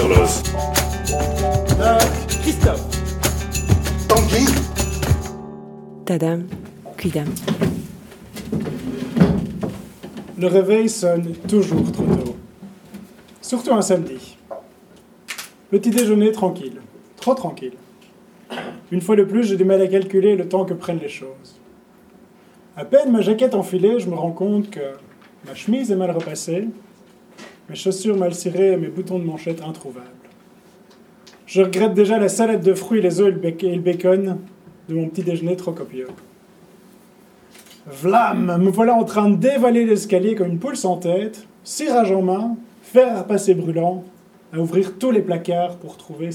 Carlos. Euh, Christophe. Tanguy Tadam, cuidam. Le réveil sonne toujours trop tôt. Surtout un samedi. Petit déjeuner tranquille. Trop tranquille. Une fois de plus, j'ai du mal à calculer le temps que prennent les choses. À peine ma jaquette enfilée, je me rends compte que ma chemise est mal repassée, mes chaussures mal cirées et mes boutons de manchette introuvables. Je regrette déjà la salade de fruits, les œufs et le bacon de mon petit déjeuner trop copieux. Vlam Me voilà en train de dévaler l'escalier comme une poule sans tête, cirage en main, fer à passer brûlant, à ouvrir tous les placards pour, trouver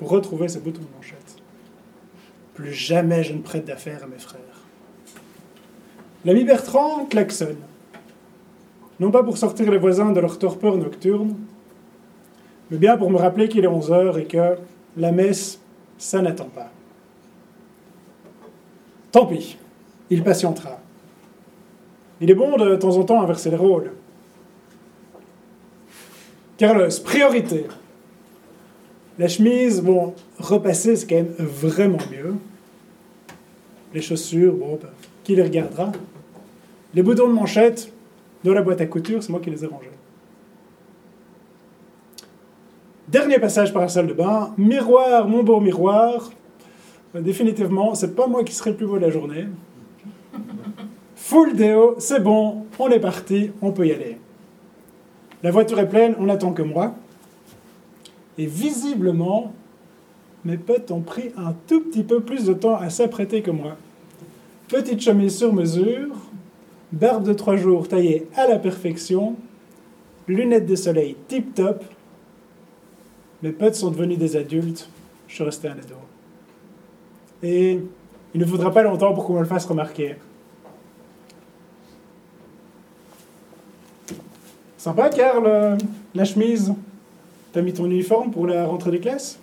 retrouver ses boutons de manchette. Plus jamais je ne prête d'affaires à mes frères. L'ami Bertrand klaxonne. Non pas pour sortir les voisins de leur torpeur nocturne, mais bien pour me rappeler qu'il est 11h et que la messe, ça n'attend pas. Tant pis, il patientera. Il est bon de temps en temps inverser les rôles. Carlos, priorité. La chemise, bon, repasser, c'est quand même vraiment mieux. Les chaussures, bon, bah, qui les regardera? Les boutons de manchette, dans la boîte à couture, c'est moi qui les ai rangés. Dernier passage par la salle de bain. Miroir, mon beau miroir. Définitivement, c'est pas moi qui serai le plus beau de la journée. Full déo, c'est bon, on est parti, on peut y aller. La voiture est pleine, on n'attend que moi. Et visiblement, mes potes ont pris un tout petit peu plus de temps à s'apprêter que moi. Petite chemise sur mesure, barbe de trois jours taillée à la perfection, lunettes de soleil tip-top. Mes potes sont devenus des adultes, je suis resté un ado. Et il ne faudra pas longtemps pour qu'on me le fasse remarquer. Sympa, Karl, euh, la chemise. T'as mis ton uniforme pour la rentrée des classes?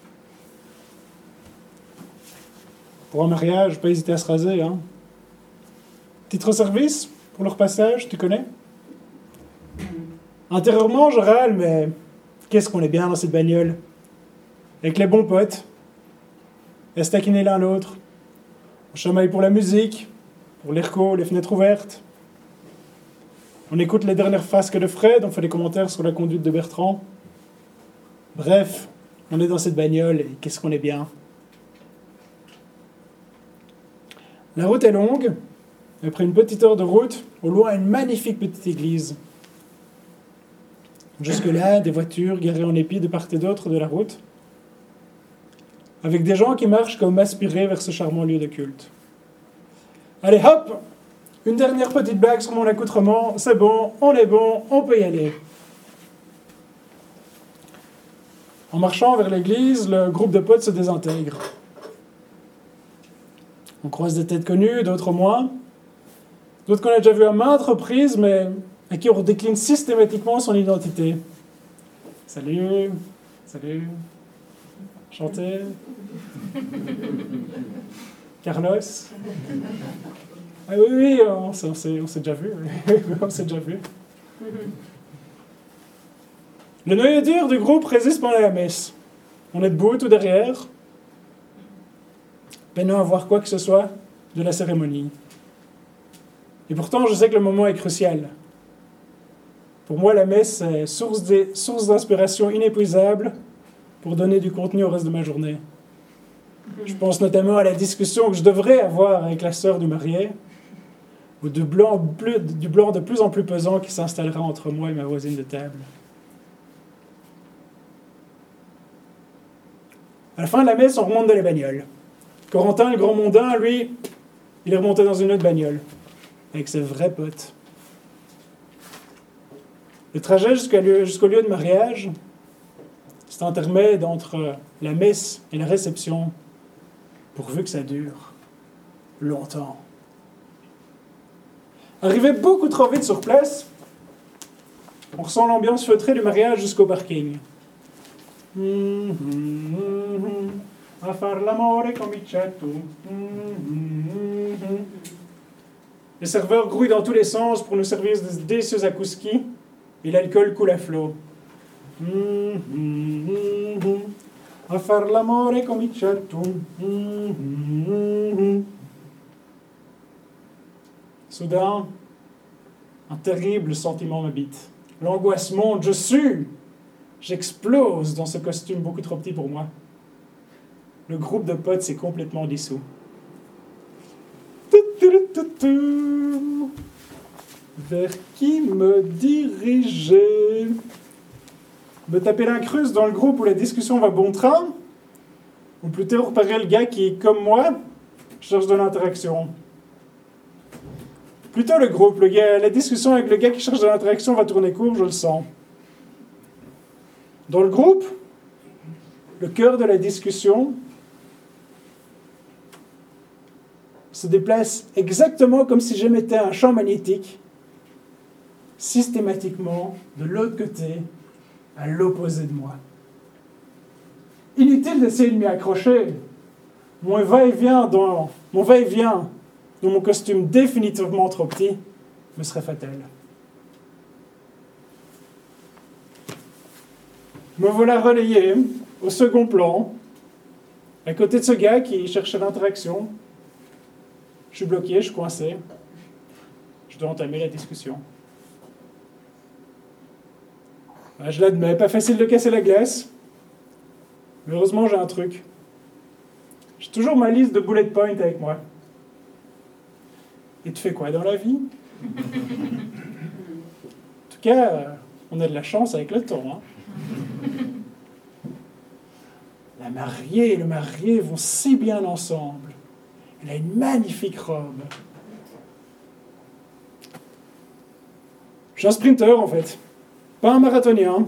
Pour un mariage, pas hésiter à se raser, hein. Titre service? Pour leur passage, tu connais? Intérieurement, je râle, mais qu'est-ce qu'on est bien dans cette bagnole? Avec les bons potes, à se taquiner l'un l'autre. On chamaille pour la musique, pour l'ERCO, les fenêtres ouvertes. On écoute les dernières frasques de Fred, on fait des commentaires sur la conduite de Bertrand. Bref, on est dans cette bagnole et qu'est-ce qu'on est bien. La route est longue. Après une petite heure de route, au loin une magnifique petite église. Jusque-là, des voitures garées en épi de part et d'autre de la route, avec des gens qui marchent comme aspirés vers ce charmant lieu de culte. Allez hop Une dernière petite blague sur mon accoutrement, c'est bon, on est bon, on peut y aller. En marchant vers l'église, le groupe de potes se désintègre. On croise des têtes connues, d'autres moins. D'autres qu'on a déjà vues à maintes reprises, mais à qui on décline systématiquement son identité. Salut, salut, chantez. Carlos. Ah oui, oui, on s'est, déjà vu. on s'est déjà vu. Le noyau dur du groupe résiste pendant la messe. On est debout tout derrière, peinant à voir quoi que ce soit de la cérémonie. Et pourtant, je sais que le moment est crucial. Pour moi, la messe est source, d'inspiration inépuisable pour donner du contenu au reste de ma journée. Je pense notamment à la discussion que je devrais avoir avec la sœur du marié, ou du blanc, du blanc de plus en plus pesant qui s'installera entre moi et ma voisine de table. À la fin de la messe, on remonte dans les bagnoles. Corentin, le grand mondain, lui, il est remonté dans une autre bagnole, avec ses vrais potes. Le trajet jusqu'au lieu de mariage, c'est intermède entre la messe et la réception, pourvu que ça dure longtemps. Arrivé beaucoup trop vite sur place, on ressent l'ambiance feutrée du mariage jusqu'au parking. Mhm, mhm, cominciato. Mhm, mhm. Les serveurs grouillent dans tous les sens pour nous servir des délicieux akouski et l'alcool coule à flot. Far l'amore cominciato. Soudain, un terrible sentiment m'habite. L'angoisse monte, je sue, j'explose dans ce costume beaucoup trop petit pour moi. Le groupe de potes s'est complètement dissous. Vers qui me diriger? Me taper l'incruste dans le groupe où la discussion va bon train? Ou plutôt repérer le gars qui, comme moi, cherche de l'interaction? Plutôt le groupe. La discussion avec le gars qui cherche de l'interaction va tourner court, je le sens. Dans le groupe, le cœur de la discussion se déplace exactement comme si j'émettais un champ magnétique systématiquement de l'autre côté, à l'opposé de moi. Inutile d'essayer de m'y accrocher. Mon va-et-vient dans mon va-et-vient mon costume définitivement trop petit me serait fatal. Me voilà relayé au second plan, à côté de ce gars qui cherchait l'interaction. Je suis bloqué, je suis coincé. Je dois entamer la discussion. Ah, je l'admets, pas facile de casser la glace. Mais heureusement, j'ai un truc. J'ai toujours ma liste de bullet points avec moi. Et tu fais quoi dans la vie? En tout cas, euh, on a de la chance avec le temps. Hein. La mariée et le marié vont si bien ensemble. Elle a une magnifique robe. Je suis un sprinter en fait, pas un marathonien.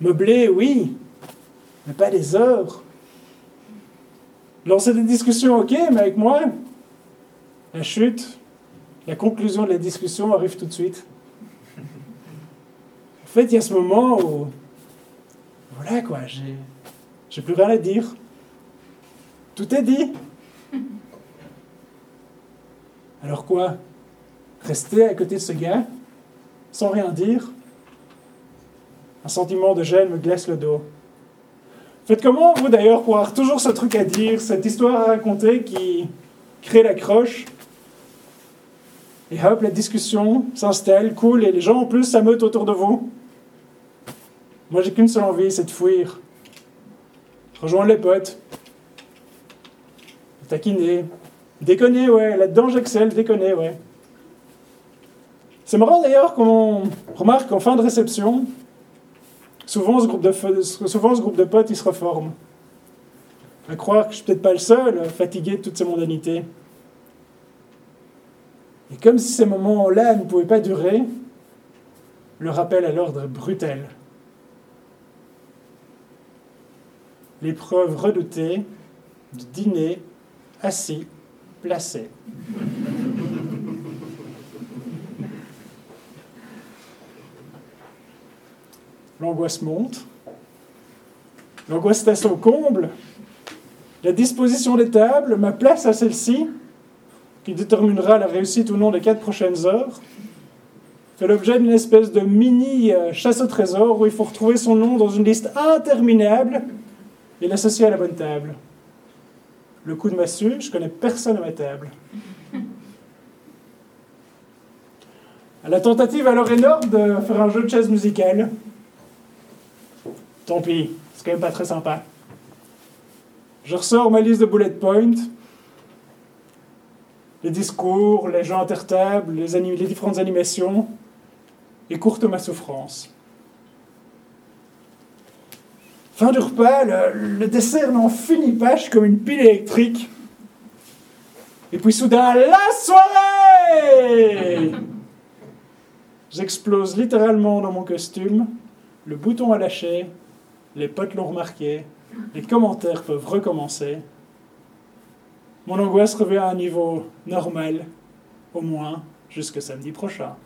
Meublé, oui, mais pas des heures. Lancer des discussions, ok, mais avec moi, la chute, la conclusion de la discussion arrive tout de suite. En fait, il y a ce moment où, voilà quoi, j'ai, j'ai plus rien à dire. Tout est dit. Alors quoi? Rester à côté de ce gars, sans rien dire? Un sentiment de gêne me glace le dos. Faites comment, vous d'ailleurs, pour avoir toujours ce truc à dire, cette histoire à raconter qui crée la croche et hop, la discussion s'installe, cool, et les gens en plus s'ameutent autour de vous. Moi, j'ai qu'une seule envie, c'est de fuir. Rejoindre les potes. Taquiner. Déconner, ouais. Là-dedans, j'excelle, déconner, ouais. C'est marrant d'ailleurs qu'on remarque qu'en fin de réception, souvent ce, groupe de, souvent ce groupe de potes, il se reforme. À croire que je suis peut-être pas le seul, fatigué de toutes ces mondanités. Et comme si ces moments-là ne pouvaient pas durer, le rappel à l'ordre est brutal. L'épreuve redoutée du dîner assis, placé. L'angoisse monte. L'angoisse à son comble. La disposition des tables, ma place à celle-ci, qui déterminera la réussite ou non des quatre prochaines heures, fait l'objet d'une espèce de mini euh, chasse au trésor où il faut retrouver son nom dans une liste interminable et l'associer à la bonne table. Le coup de massue, je connais personne à ma table. La tentative alors énorme de faire un jeu de chaise musicale. Tant pis, c'est quand même pas très sympa. Je ressors ma liste de bullet points, les discours, les gens intertables, les, les différentes animations, et courte ma souffrance. Fin du repas, le, dessert n'en finit pas, je suis comme une pile électrique. Et puis soudain, la soirée J'explose littéralement dans mon costume, le bouton a lâché, les potes l'ont remarqué, les commentaires peuvent recommencer. Mon angoisse revient à un niveau normal, au moins jusque samedi prochain.